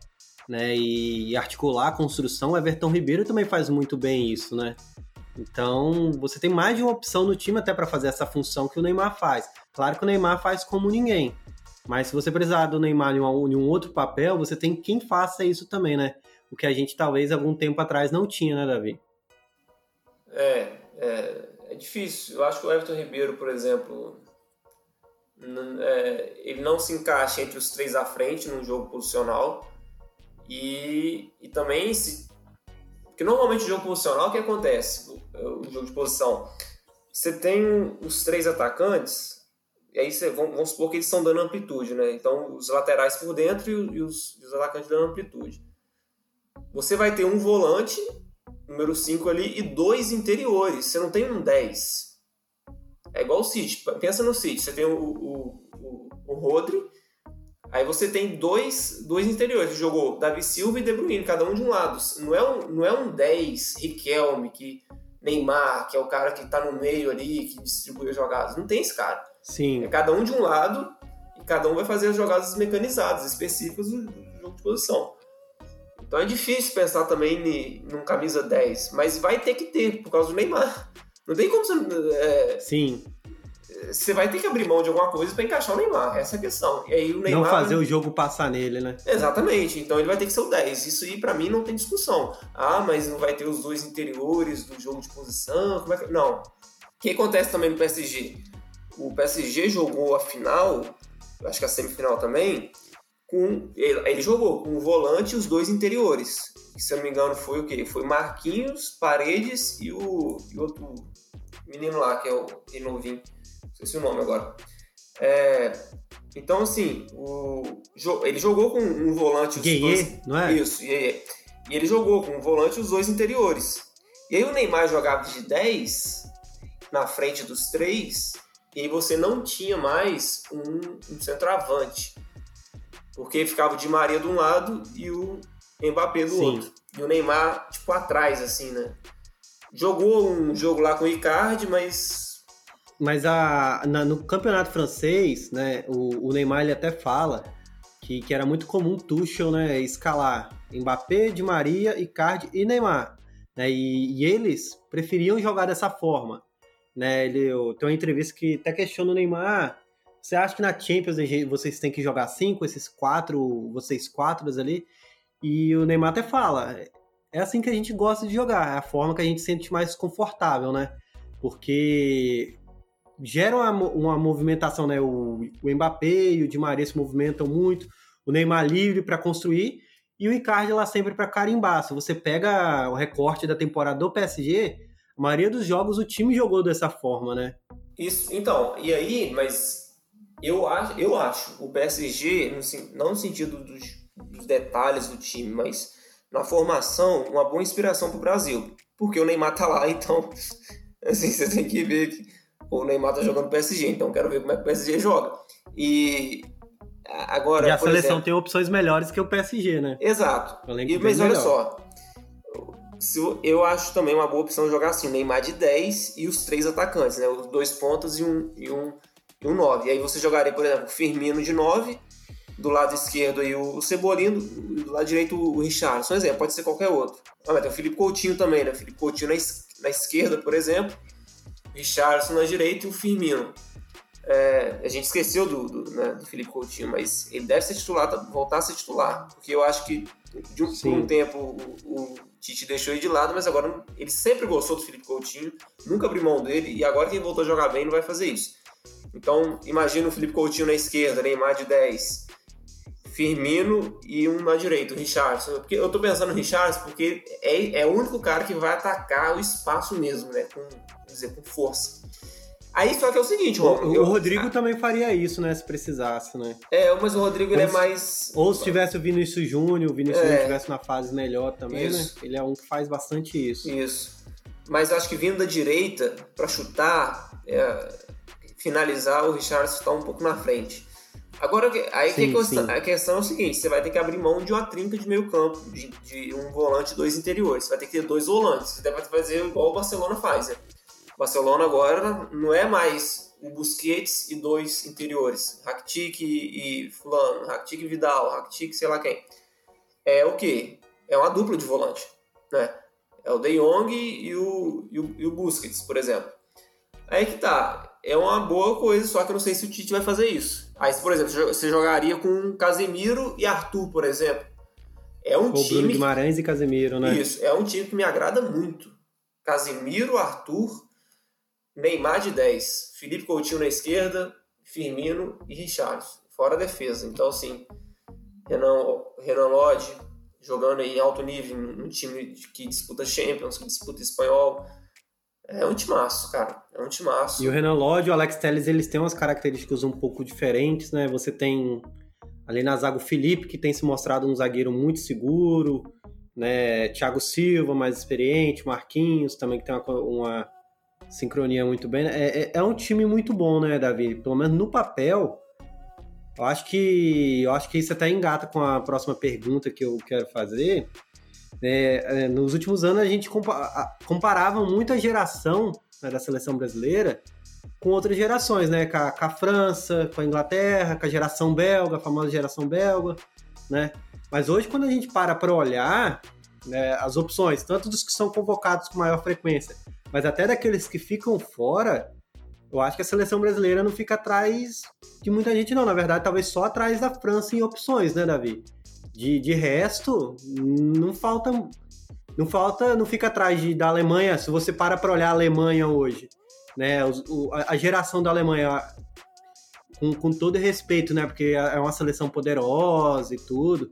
né, e articular a construção, o Everton Ribeiro também faz muito bem isso, né? Então, você tem mais de uma opção no time até para fazer essa função que o Neymar faz. Claro que o Neymar faz como ninguém, mas se você precisar do Neymar em um, outro papel, você tem quem faça isso também, né? O que a gente talvez algum tempo atrás não tinha, né, Davi? É, é, é difícil. Eu acho que o Everton Ribeiro, por exemplo, é, ele não se encaixa entre os três à frente num jogo posicional. E, e também se. Porque normalmente o jogo posicional, o que acontece? O, o jogo de posição. Você tem os três atacantes, e aí você, vamos, vamos supor que eles estão dando amplitude, né? Então os laterais por dentro e os, e os atacantes dando amplitude. Você vai ter um volante, número 5 ali, e dois interiores. Você não tem um 10. É igual o City. Pensa no City. Você tem o, o, o, o Rodri Aí você tem dois, dois interiores. Jogou Davi Silva e De Bruyne, cada um de um lado. Não é um, não é um 10, Riquelme, que Neymar, que é o cara que tá no meio ali, que distribui as jogadas. Não tem esse cara. Sim. É cada um de um lado e cada um vai fazer as jogadas mecanizadas, específicas do jogo de posição. Então é difícil pensar também em num camisa 10, mas vai ter que ter, por causa do Neymar. Não tem como você. É, Sim você vai ter que abrir mão de alguma coisa para encaixar o Neymar. Essa é a questão. E aí o Neymar. Não fazer o jogo passar nele, né? Exatamente. Então ele vai ter que ser o 10. Isso aí, para mim, não tem discussão. Ah, mas não vai ter os dois interiores do jogo de posição. Como é que... Não. O que acontece também no PSG? O PSG jogou a final, acho que a semifinal também, com. Ele jogou com o volante e os dois interiores. Se eu não me engano, foi o quê? Foi Marquinhos, Paredes e o, e outro menino lá, que é o novinho esqueci o nome agora. É, então, assim, o, ele jogou com um volante. Os dois, não é? Isso, E ele jogou com um volante os dois interiores. E aí o Neymar jogava de 10 na frente dos três, e aí você não tinha mais um, um centroavante. Porque ficava o Di Maria de um lado e o Mbappé do Sim. outro. E o Neymar, tipo, atrás, assim, né? Jogou um jogo lá com o Icardi, mas mas a, na, no campeonato francês, né, o, o, Neymar ele até fala que, que era muito comum Tuchel né, escalar Mbappé, Di Maria, Icardi e Neymar. Né, e, e, eles preferiam jogar dessa forma. Né, ele, tem uma entrevista que até questiona o Neymar. Você acha que na Champions vocês têm que jogar cinco, esses quatro, vocês quatro ali? E o Neymar até fala, é assim que a gente gosta de jogar, é a forma que a gente se sente mais confortável, né? Porque gera uma, uma movimentação, né? O, o Mbappé e o Di Maria se movimentam muito, o Neymar livre para construir e o Icardi lá sempre para carimbar. Se você pega o recorte da temporada do PSG, a maioria dos jogos o time jogou dessa forma, né? Isso, então, e aí, mas eu acho, eu acho o PSG, não no sentido dos, dos detalhes do time, mas na formação, uma boa inspiração para o Brasil. Porque o Neymar tá lá, (laughs) então, assim, você tem que ver que o Neymar tá jogando PSG, então quero ver como é que o PSG joga. E agora. E a seleção exemplo, tem opções melhores que o PSG, né? Exato. E, mas olha só. Eu acho também uma boa opção jogar assim, Neymar de 10 e os três atacantes, né? Os dois pontas e um, e um, e um 9. E aí você jogaria, por exemplo, o Firmino de 9, do lado esquerdo aí o Cebolino, do lado direito o Richardson, exemplo, pode ser qualquer outro. Ah, mas tem o Felipe Coutinho também, né? O Felipe Coutinho na, na esquerda, por exemplo, Richardson na direita e o Firmino. É, a gente esqueceu do, do, né, do, Felipe Coutinho, mas ele deve ser titular, tá, voltar a ser titular, porque eu acho que de um, por um tempo o, o, Tite deixou ele de lado, mas agora ele sempre gostou do Felipe Coutinho, nunca abriu mão dele, e agora que ele voltou a jogar bem, não vai fazer isso. Então, imagina o Felipe Coutinho na esquerda, Neymar de 10, Firmino e um na direita, o Richardson. Porque eu tô pensando no Richardson porque é, é o único cara que vai atacar o espaço mesmo, né? Com, dizer, com força. Aí só que é o seguinte, o, eu, o Rodrigo também faria isso, né? Se precisasse, né? É, mas o Rodrigo ele é mais. Ou se tivesse o Vinícius Júnior, o Vinícius é. Júnior estivesse na fase melhor também, né? isso. né? Ele é um que faz bastante isso. Isso. Mas acho que vindo da direita, para chutar, é, finalizar, o Richardson está um pouco na frente. Agora, aí sim, que a, questão, é o seguinte: você vai ter que abrir mão de uma trinca de meio campo, de, de um volante e dois interiores. Você vai ter que ter dois volantes. Você deve fazer igual o Barcelona faz. Né? O Barcelona agora não é mais o Busquets e dois interiores. Rakitic e, e Fulano, Rakitic e Vidal, Rakitic sei lá quem. É o quê? É uma dupla de volante. Né? É o De Jong e o, e o, e o Busquets, por exemplo. Aí que tá é uma boa coisa, só que eu não sei se o Tite vai fazer isso. Aí, por exemplo, você jogaria com Casemiro e Arthur, por exemplo. É um Ou time. Bruno Guimarães e Casemiro, né? Isso, é um time que me agrada muito. Casemiro, Arthur, Neymar de 10, Felipe Coutinho na esquerda, Firmino e Richarlison. Fora a defesa. Então, assim, Renan, Renan Lodge jogando em alto nível, num time que disputa Champions, que disputa espanhol. É um timaço, cara. É um timaço. E o Renan Lodge e o Alex Telles, eles têm umas características um pouco diferentes, né? Você tem ali na zaga o Felipe, que tem se mostrado um zagueiro muito seguro, né? Thiago Silva, mais experiente, Marquinhos, também que tem uma, uma sincronia muito bem. É, é, é, um time muito bom, né, Davi? Pelo menos no papel. Eu acho que eu acho que isso até engata com a próxima pergunta que eu quero fazer, é, é, nos últimos anos a gente comparava muito a geração né, da seleção brasileira com outras gerações, né? Com a, com a, França, com a Inglaterra, com a geração belga, a famosa geração belga, né? Mas hoje, quando a gente para para olhar né, as opções, tanto dos que são convocados com maior frequência, mas até daqueles que ficam fora, eu acho que a seleção brasileira não fica atrás de muita gente, não. Na verdade, talvez só atrás da França em opções, né, Davi? De, de resto, não falta. Não falta, não fica atrás de, da Alemanha. Se você para para olhar a Alemanha hoje, né? o, a geração da Alemanha, com, com todo respeito, né? Porque é uma seleção poderosa e tudo.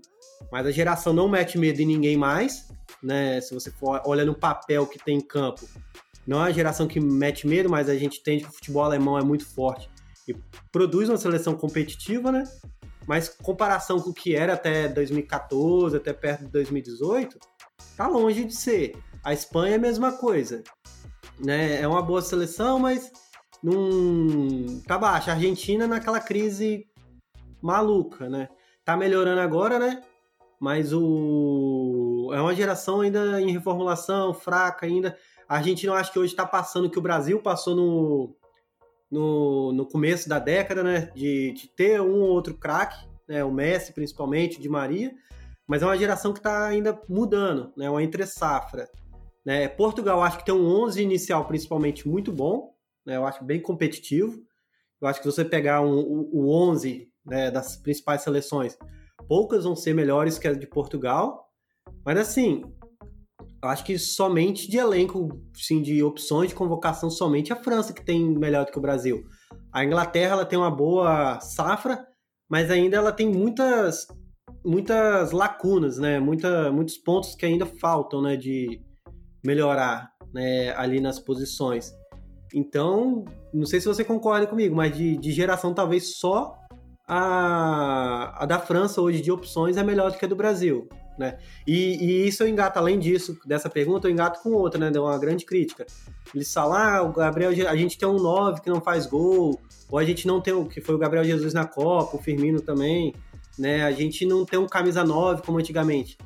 Mas a geração não mete medo em ninguém mais, né? Se você for olha no papel que tem em campo, não é uma geração que mete medo, mas a gente entende que o futebol alemão é muito forte e produz uma seleção competitiva, né? Mas comparação com o que era até 2014, até perto de 2018, tá longe de ser. A Espanha é a mesma coisa. Né? É uma boa seleção, mas não tá baixa. A Argentina naquela crise maluca, né? Tá melhorando agora, né? Mas o é uma geração ainda em reformulação, fraca ainda. A Argentina eu acho que hoje está passando o que o Brasil passou no no, no começo da década, né? De, de ter um ou outro craque, né? O Messi, principalmente, Di Maria. Mas é uma geração que está ainda mudando, né? Uma entre safra. Né? Portugal, acho que tem um 11 inicial, principalmente, muito bom. Né? Eu acho bem competitivo. Eu acho que se você pegar um, o, o 11 né, das principais seleções, poucas vão ser melhores que a de Portugal. Mas assim, acho que somente de elenco, sim, de opções de convocação, somente a França que tem melhor do que o Brasil. A Inglaterra ela tem uma boa safra, mas ainda ela tem muitas muitas lacunas, né? Muita, muitos pontos que ainda faltam, né? De melhorar, né? Ali nas posições. Então, não sei se você concorda comigo, mas de, de geração talvez só a, a da França hoje de opções é melhor do que a do Brasil né? E, e, isso eu engato, além disso, dessa pergunta, eu engato com outra, né? Deu uma grande crítica. Eles falam, ah, o Gabriel, a gente tem um 9 que não faz gol, ou a gente não tem o que foi o Gabriel Jesus na Copa, o Firmino também, né? A gente não tem um camisa 9 como antigamente.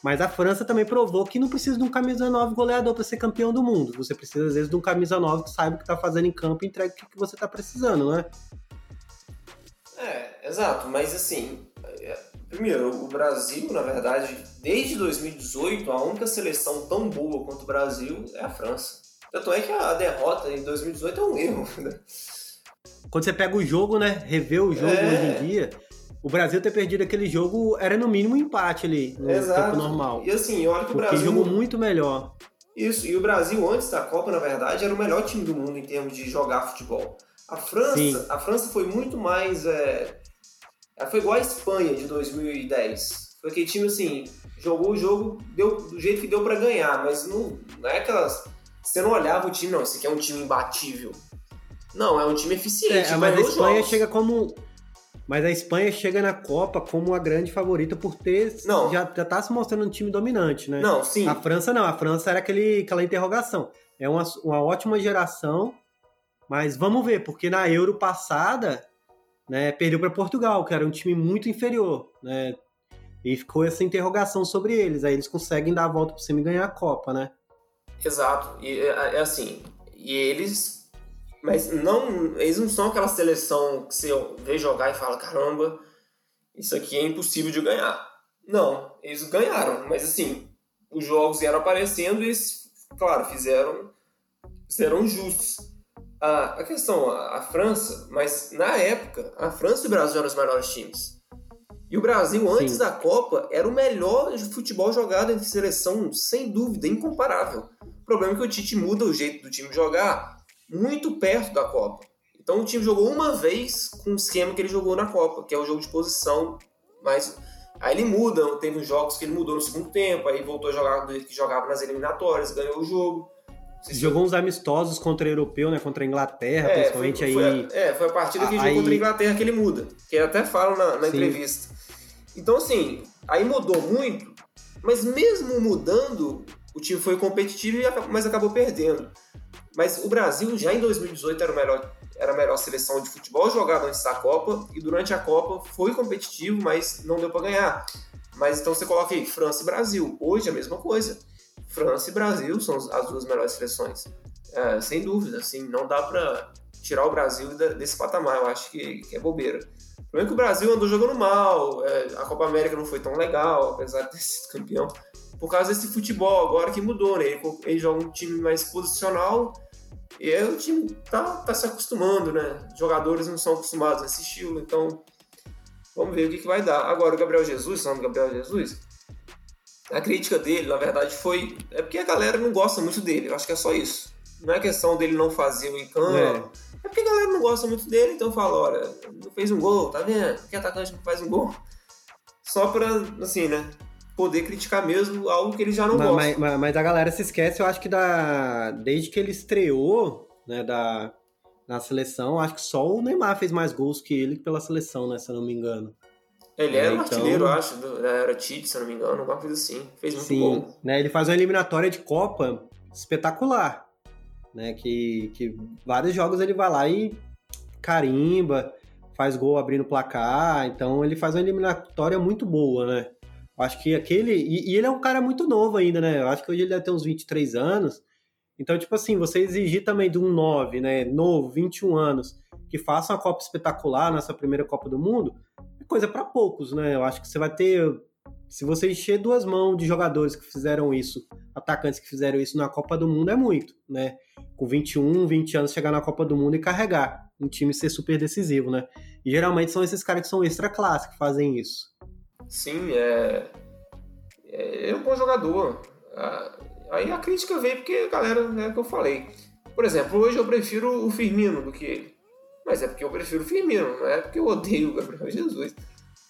Mas a França também provou que não precisa de um camisa 9 goleador para ser campeão do mundo. Você precisa, às vezes, de um camisa 9 que saiba o que tá fazendo em campo e entrega o que você tá precisando, né? É, exato. Mas, assim, primeiro, o Brasil, na verdade, desde 2018, a única seleção tão boa quanto o Brasil é a França. Tanto é que a derrota em 2018 é um erro, (laughs) né? Quando você pega o jogo, né? Rever o jogo é... hoje em dia, o Brasil ter perdido aquele jogo era no mínimo um empate ali, no Exato. tempo normal. E assim, olha que o Brasil. jogou muito melhor. Isso, e o Brasil, antes da Copa, na verdade, era o melhor time do mundo em termos de jogar futebol. A França, a França foi muito mais. É... Ela foi igual a Espanha de 2010. Foi aquele time assim, jogou o jogo deu, do jeito que deu para ganhar, mas não, não é aquelas. Você não olhava o time, não, esse aqui é um time imbatível. Não, é um time eficiente. É, mas a Espanha jogos. chega como mas a Espanha chega na Copa como a grande favorita por ter. Não. Já, já tá se mostrando um time dominante, né? Não, sim. A França não. A França era aquele, aquela interrogação. É uma, uma ótima geração, mas vamos ver, porque na Euro passada, né, perdeu para Portugal, que era um time muito inferior, né? E ficou essa interrogação sobre eles. Aí eles conseguem dar a volta por cima e ganhar a Copa, né? Exato. E é, é assim. E eles mas não, eles não são aquela seleção que você vê jogar e fala, caramba, isso aqui é impossível de ganhar. Não, eles ganharam, mas assim, os jogos vieram aparecendo e eles, claro, fizeram, fizeram justos. A, a questão, a, a França, mas na época, a França e o Brasil eram os melhores times. E o Brasil, antes Sim. da Copa, era o melhor futebol jogado entre seleção, sem dúvida, incomparável. O problema é que o Tite muda o jeito do time jogar muito perto da Copa. Então o time jogou uma vez com o esquema que ele jogou na Copa, que é o jogo de posição, mas aí ele muda, teve uns jogos que ele mudou no segundo tempo, aí voltou a jogar do que jogava nas eliminatórias, ganhou o jogo. Jogou uns amistosos contra o europeu, né? Contra a Inglaterra, é, principalmente foi, foi aí. A, é, foi a partida que ele jogou contra a Inglaterra que ele muda. Que ele até fala na, na entrevista. Então, assim, aí mudou muito, mas mesmo mudando, o time foi competitivo, mas acabou perdendo. Mas o Brasil já em 2018 era, o melhor, era a melhor seleção de futebol jogada antes da Copa e durante a Copa foi competitivo, mas não deu para ganhar. Mas então você coloca aí França e Brasil. Hoje é a mesma coisa. França e Brasil são as duas melhores seleções. É, sem dúvida, assim, não dá para tirar o Brasil desse patamar. Eu acho que, que é bobeira. O problema é que o Brasil andou jogando mal, é, a Copa América não foi tão legal, apesar de ter (laughs) sido campeão, por causa desse futebol agora que mudou, né? Ele, ele joga um time mais posicional e aí o time tá, tá se acostumando, né? Jogadores não são acostumados a esse estilo, então vamos ver o que, que vai dar. Agora, o Gabriel Jesus, falando do Gabriel Jesus, a crítica dele, na verdade, foi. É porque a galera não gosta muito dele, eu acho que é só isso. Não é questão dele não fazer o encanto. É. é porque a galera não gosta muito dele, então fala: olha, não fez um gol, tá vendo? Que atacante não faz um gol? Só pra, assim, né? poder criticar mesmo algo que ele já não mas, gosta. Mas, mas, a galera se esquece, eu acho que da, desde que ele estreou né, da, na seleção, acho que só o Neymar fez mais gols que ele pela seleção, né, se eu não me engano. Ele era é, então... artilheiro, acho, do, era Tite, se não me engano, alguma coisa assim. Fez muito Sim, gol. Né, ele faz uma eliminatória de Copa espetacular. Né, que, que vários jogos ele vai lá e carimba, faz gol abrindo placar, então ele faz uma eliminatória muito boa, né? Acho que aquele. E, e, ele é um cara muito novo ainda, né? Eu acho que hoje ele deve ter uns 23 anos. Então, tipo assim, você exigir também de um 9, né? Novo, 21 anos, que faça uma Copa espetacular nessa primeira Copa do Mundo, é coisa para poucos, né? Eu acho que você vai ter. Se você encher duas mãos de jogadores que fizeram isso, atacantes que fizeram isso na Copa do Mundo, é muito, né? Com 21, 20 anos chegar na Copa do Mundo e carregar um time ser super decisivo, né? E geralmente são esses caras que são extra classe que fazem isso. Sim, é, é, é um bom jogador. Aí a crítica vem porque a galera, né, que eu falei. Por exemplo, hoje eu prefiro o Firmino do que ele. Mas é porque eu prefiro o Firmino, não é porque eu odeio o Gabriel Jesus.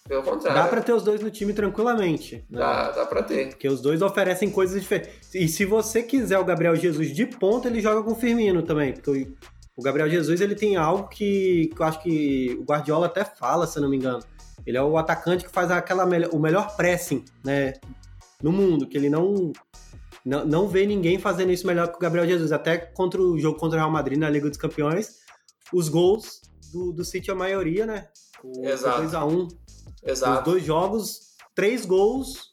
Pelo contrário. Dá pra ter os dois no time tranquilamente. Né? Dá, dá pra ter. Porque os dois oferecem coisas diferentes. E se você quiser o Gabriel Jesus de ponta, ele joga com o Firmino também. Porque o Gabriel Jesus ele tem algo que, que eu acho que o Guardiola até fala, se eu não me engano ele é o atacante que faz aquela o melhor pressing, né? no mundo, que ele não, não, não vê ninguém fazendo isso melhor que o Gabriel Jesus. Até contra o jogo contra o Real Madrid na Liga dos Campeões, os gols do, do City, a maioria, né? O Exato. 2x1. Exato. Os dois jogos, três gols,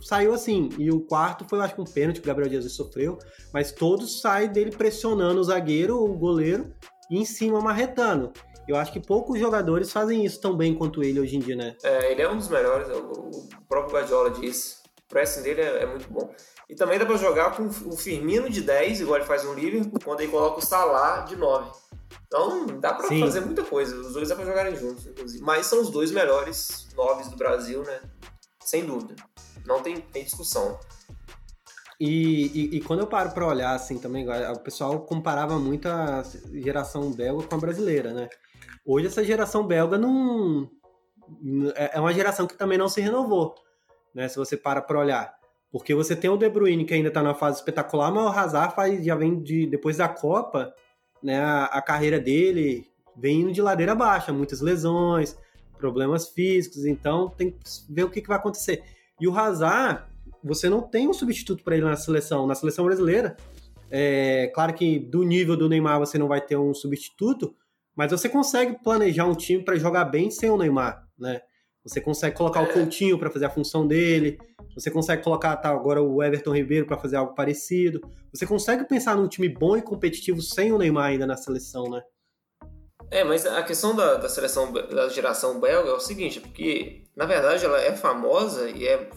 saiu assim. E o quarto foi, eu acho que um pênalti que o Gabriel Jesus sofreu. Mas todos saem dele pressionando o zagueiro, o goleiro, e em cima marretando. Eu acho que poucos jogadores fazem isso tão bem quanto ele hoje em dia, né? É, ele é um dos melhores, o, próprio Guardiola disse. O pressing dele é, é, muito bom. E também dá pra jogar com o Firmino de 10, igual ele faz no Liverpool, quando ele coloca o Salah de 9. Então dá pra Sim. fazer muita coisa. Os dois dá pra jogarem juntos, inclusive. Mas são os dois melhores 9 do Brasil, né? Sem dúvida. Não tem, tem discussão. E, e, e, quando eu paro para olhar assim também, o pessoal comparava muito a geração belga com a brasileira, né? Hoje essa geração belga não é, é uma geração que também não se renovou, né? Se você para para olhar, porque você tem o De Bruyne que ainda tá na fase espetacular, mas o Hazard faz, já vem de depois da Copa, né? A, a carreira dele vem indo de ladeira baixa, muitas lesões, problemas físicos, então tem que ver o que, que vai acontecer. E o Hazard você não tem um substituto para ele na seleção. Na seleção brasileira, é claro que do nível do Neymar você não vai ter um substituto, mas você consegue planejar um time para jogar bem sem o Neymar, né? Você consegue colocar o é. Coutinho para fazer a função dele, você consegue colocar tá, agora o Everton Ribeiro para fazer algo parecido. Você consegue pensar num time bom e competitivo sem o Neymar ainda na seleção, né? É, mas a questão da, da seleção da geração belga é o seguinte, porque na verdade ela é famosa e é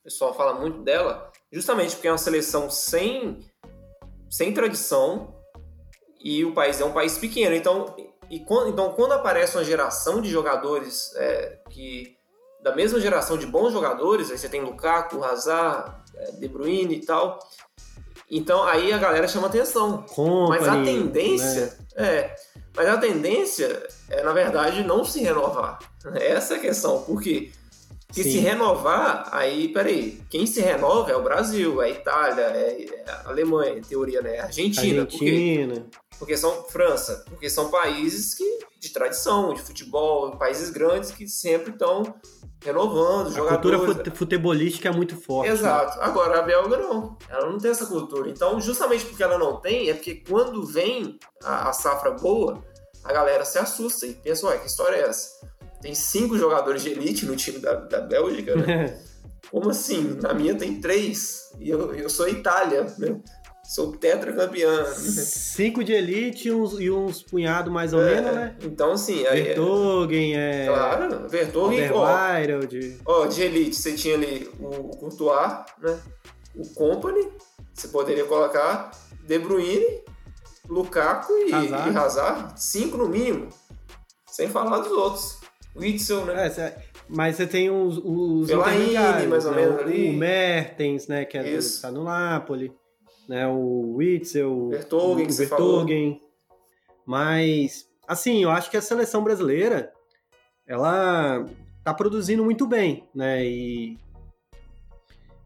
o pessoal fala muito dela, justamente porque é uma seleção sem, sem tradição e o país é um país pequeno. Então, e quando, então, quando aparece uma geração de jogadores é, que da mesma geração de bons jogadores, aí você tem Lukaku, Hazard, é, De Bruyne e tal. Então aí a galera chama atenção. Company, mas a tendência né? é, mas a tendência é na verdade não se renovar. Essa é a questão, porque que Sim. se renovar, aí, peraí, quem se renova é o Brasil, é a Itália, é a Alemanha, em teoria, né? A Argentina. Argentina. Por porque são França, porque são países que, de tradição, de futebol, países grandes que sempre estão renovando a jogadores. A cultura futebolística é muito forte. Né? Exato. Né? Agora, a Belga não. Ela não tem essa cultura. Então, justamente porque ela não tem, é porque quando vem a, a safra boa, a galera se assusta e pensa, ué, que história é essa? tem cinco jogadores de elite no time da, da Bélgica, né? (laughs) Como assim? Na minha tem três. E eu, eu sou Itália, né? Sou tetracampeã. Cinco de elite e uns, e uns punhado mais ou é, menos, né? Então, assim... Vertogen, é... Claro, Vertogen... Ó, de... ó, de elite, você tinha ali o Courtois, né? O Company, você poderia colocar De Bruyne, Lukaku e Hazard. e Hazard. Cinco no mínimo. Sem falar dos outros. Witzel, né? É, mas você tem os, os Fellaini, mais ou né? menos ali. O Mertens, né? Que é do, tá no Napoli. Né? O Witzel. Vertogen, o Vertogen. Mas, assim, eu acho que a seleção brasileira, ela tá produzindo muito bem, né? E,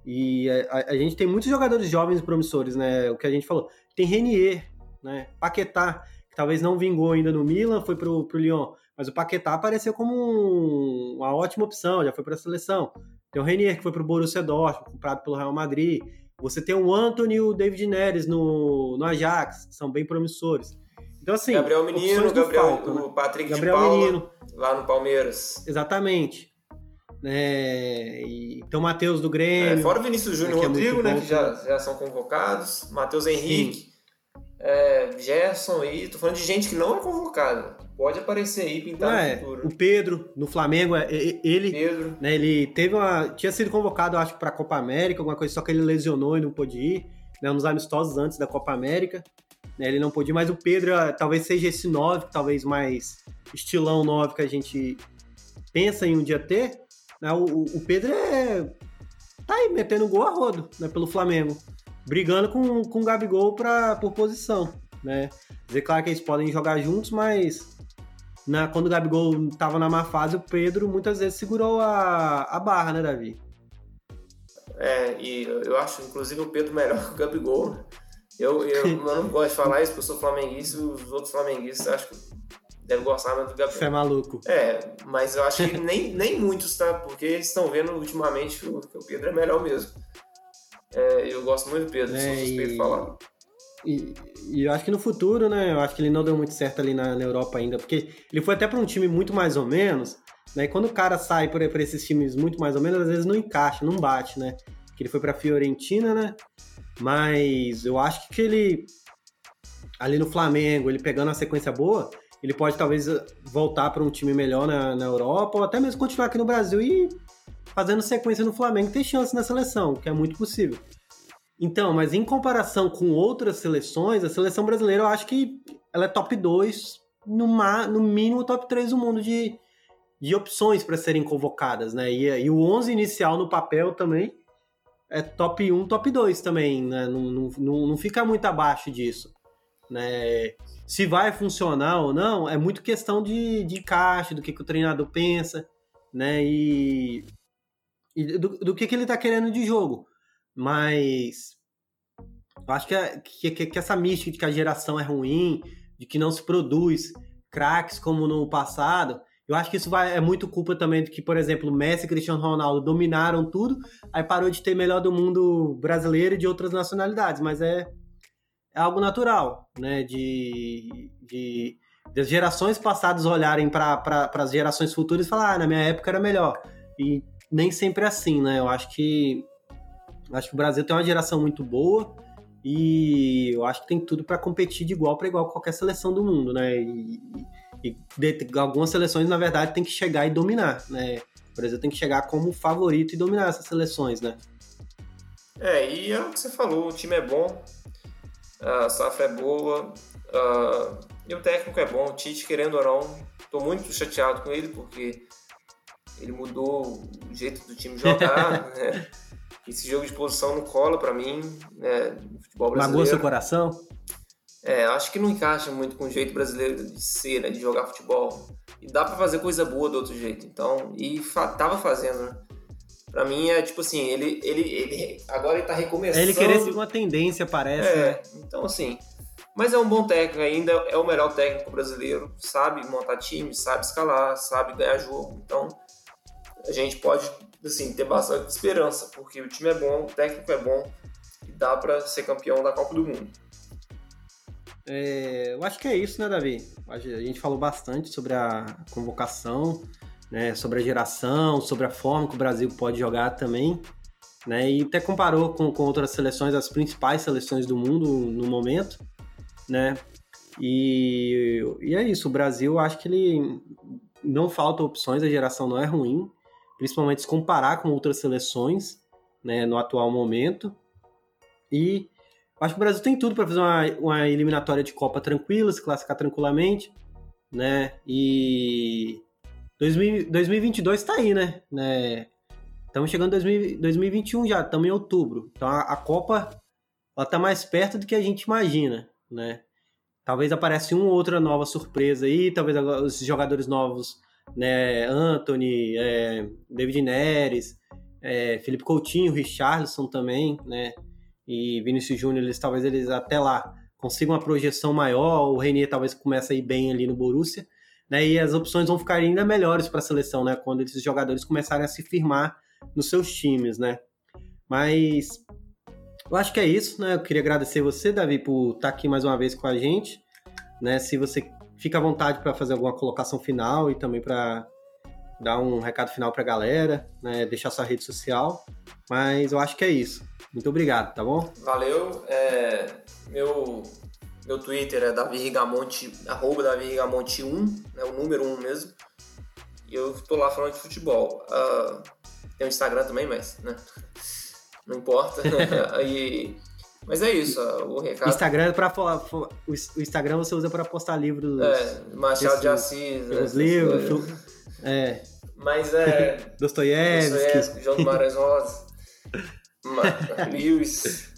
e a, a, gente tem muitos jogadores jovens promissores, né? O que a gente falou. Tem Renier, né? Paquetá, que talvez não vingou ainda no Milan, foi pro, pro Lyon. Mas o Paquetá apareceu como um, uma ótima opção, já foi para a seleção. Tem o Renier, que foi para o Borussia Dortmund, comprado pelo Real Madrid. Você tem o Anthony e o David Neres no, no Ajax, que são bem promissores. Então, assim. Gabriel Menino, Gabriel, faltam, o né? Patrick Gabriel de Paula, Menino. lá no Palmeiras. Exatamente. É, e tem o Matheus do Grêmio. É, fora o Vinícius Júnior e é Rodrigo, né, que já, já são convocados. Matheus Henrique, é, Gerson aí. Tô falando de gente que não é convocada pode aparecer aí pintar é, no futuro. O Pedro no Flamengo, é, ele, Pedro. Né, ele teve uma, tinha sido convocado, acho, para a Copa América, alguma coisa, só que ele lesionou e não pôde ir, né, nos amistosos antes da Copa América. Né, ele não pôde ir, mas o Pedro ah, talvez seja esse 9, talvez mais estilão 9 que a gente pensa em um dia ter. Né, o, o Pedro é tá aí metendo gol a rodo, né, pelo Flamengo, brigando com, com o Gabigol pra, por posição, né? Dizer claro que eles podem jogar juntos, mas na, quando o Gabigol tava na má fase, o Pedro muitas vezes segurou a, a barra, né, Davi? É, e eu acho, inclusive, o Pedro melhor que o Gabigol. Eu, eu, eu não (laughs) gosto de falar isso porque eu sou flamenguista e os outros flamenguistas acham que deve gostar muito do Gabriel. Você é maluco. É, mas eu acho que (laughs) nem, nem muitos, tá? Porque eles estão vendo ultimamente que o, que o Pedro é melhor mesmo. É, eu gosto muito do Pedro, é, sou suspeito de falar. E, e, eu acho que no futuro, né? Eu acho que ele não deu muito certo ali na, na Europa ainda, porque ele foi até para um time muito mais ou menos, né? E quando o cara sai por, esses times muito mais ou menos, às vezes não encaixa, não bate, né? Que ele foi para Fiorentina, né? Mas eu acho que ele ali no Flamengo, ele pegando uma sequência boa, ele pode talvez voltar para um time melhor na, na Europa ou até mesmo continuar aqui no Brasil e fazendo sequência no Flamengo ter chance na seleção, que é muito possível. Então, mas em comparação com outras seleções, a seleção brasileira eu acho que ela é top 2, no, no mínimo top 3 do mundo de, de opções para serem convocadas, né? E, e, o 11 inicial no papel também é top 1, top 2 também, né? Não, não, não, fica muito abaixo disso. Né? Se vai funcionar ou não, é muito questão de, de caixa, do que, que o treinador pensa, né? E, e do, do que, que ele tá querendo de jogo. Mas eu acho que, é, que, que, essa mística de que a geração é ruim, de que não se produz craques como no passado, eu acho que isso vai, é muito culpa também de que, por exemplo, Messi e Cristiano Ronaldo dominaram tudo, aí parou de ter melhor do mundo brasileiro e de outras nacionalidades, mas é, é algo natural, né? De, de, de gerações passadas olharem para as gerações futuras e falar, ah, na minha época era melhor. E nem sempre é assim, né? Eu acho que Acho que o Brasil tem uma geração muito boa e eu acho que tem tudo para competir de igual para igual com qualquer seleção do mundo, né? E, e de, algumas seleções, na verdade, tem que chegar e dominar, né? O Brasil tem que chegar como favorito e dominar essas seleções, né? É, e é o que você falou, o time é bom, a safra é boa, uh, e o técnico é bom, o Tite, querendo ou não, tô muito chateado com ele, porque ele mudou o jeito do time jogar, (laughs) né? Esse jogo de posição não cola para mim, né, futebol brasileiro. Magoa seu coração? É, acho que não encaixa muito com o jeito brasileiro de ser, né, de jogar futebol. E dá para fazer coisa boa do outro jeito. Então, e fa tava fazendo, né? Pra mim é tipo assim, ele, ele, ele agora ele tá recomeçando. Ele querer seguir uma tendência, parece. É, né? então assim. Mas é um bom técnico ainda, é o melhor técnico brasileiro, sabe montar time, sabe escalar, sabe ganhar jogo. Então, a gente pode assim, ter bastante esperança, porque o time é bom, o técnico é bom e dá para ser campeão da Copa do Mundo. É, eu acho que é isso, né, Davi? A gente falou bastante sobre a convocação, né, sobre a geração, sobre a forma que o Brasil pode jogar também, né, e até comparou com, com outras seleções, as principais seleções do mundo no momento, né, e, e é isso, o Brasil, acho que ele não falta opções, a geração não é ruim, principalmente se comparar com outras seleções né, no atual momento. E acho que o Brasil tem tudo para fazer uma, uma, eliminatória de Copa tranquila, se classificar tranquilamente, né? E 2000, 2022 está aí, né? né? Estamos chegando em 2021 já, estamos em outubro. Então a, a Copa ela tá mais perto do que a gente imagina, né? Talvez apareça uma ou outra nova surpresa aí, talvez os jogadores novos né, Anthony, é, David Neres, é, Felipe Coutinho, Richarlison também, né, e Vinícius Júnior, eles talvez eles até lá consigam uma projeção maior, o Renier talvez comece a ir bem ali no Borussia, né, e as opções vão ficar ainda melhores para a seleção, né, quando esses jogadores começarem a se firmar nos seus times, né. Mas eu acho que é isso, né? Eu queria agradecer você, Davi, por estar aqui mais uma vez com a gente, né? Se você Fica à vontade para fazer alguma colocação final e também para dar um recado final para a galera, né, deixar sua rede social. Mas eu acho que é isso. Muito obrigado, tá bom? Valeu. É, meu, meu Twitter é Davi Rigamonte, arroba Davi Rigamonte 1, né, o número 1 mesmo. E eu tô lá falando de futebol. Uh, tem o Instagram também, mas né, não importa. (laughs) e mas é isso, o recado. Instagram é para o Instagram você usa para postar livros. É, Machado de Assis, os livros. É. Mas é. (laughs) Dostoiévski. João Guimarães Rosa. (laughs) Lewis.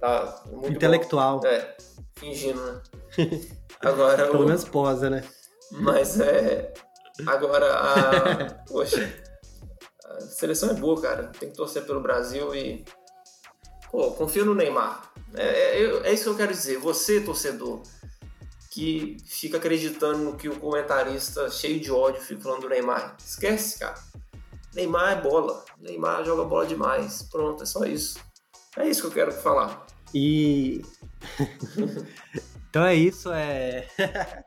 Tá, muito Intelectual. Bom. É, fingindo, né? Agora. Pelo o... menos posa, né? Mas é. Agora a. (laughs) Poxa. A seleção é boa, cara. Tem que torcer pelo Brasil e. Pô, confio no Neymar. É, é, é, isso que eu quero dizer. Você, torcedor, que fica acreditando no que o comentarista cheio de ódio fica falando do Neymar. Esquece, cara. Neymar é bola. Neymar joga bola demais. Pronto, é só isso. É isso que eu quero falar. E. (laughs) então é isso, é. (laughs)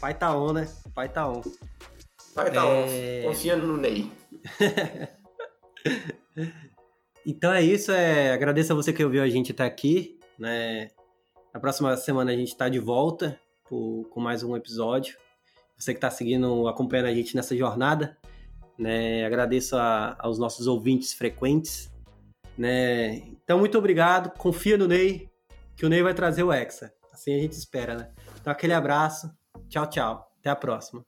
Pai tá on, né? Pai tá on. Pai tá é... on. Confia no Ney. (laughs) então é isso, é... agradeço a você que ouviu a gente até aqui, né? Na próxima semana a gente está de volta por, com mais um episódio. Você que está seguindo, acompanhando a gente nessa jornada, né? Agradeço a, aos nossos ouvintes frequentes, né? Então, muito obrigado. Confia no Ney, que o Ney vai trazer o Hexa. Assim a gente espera, né? Então, aquele abraço. Tchau, tchau. Até a próxima.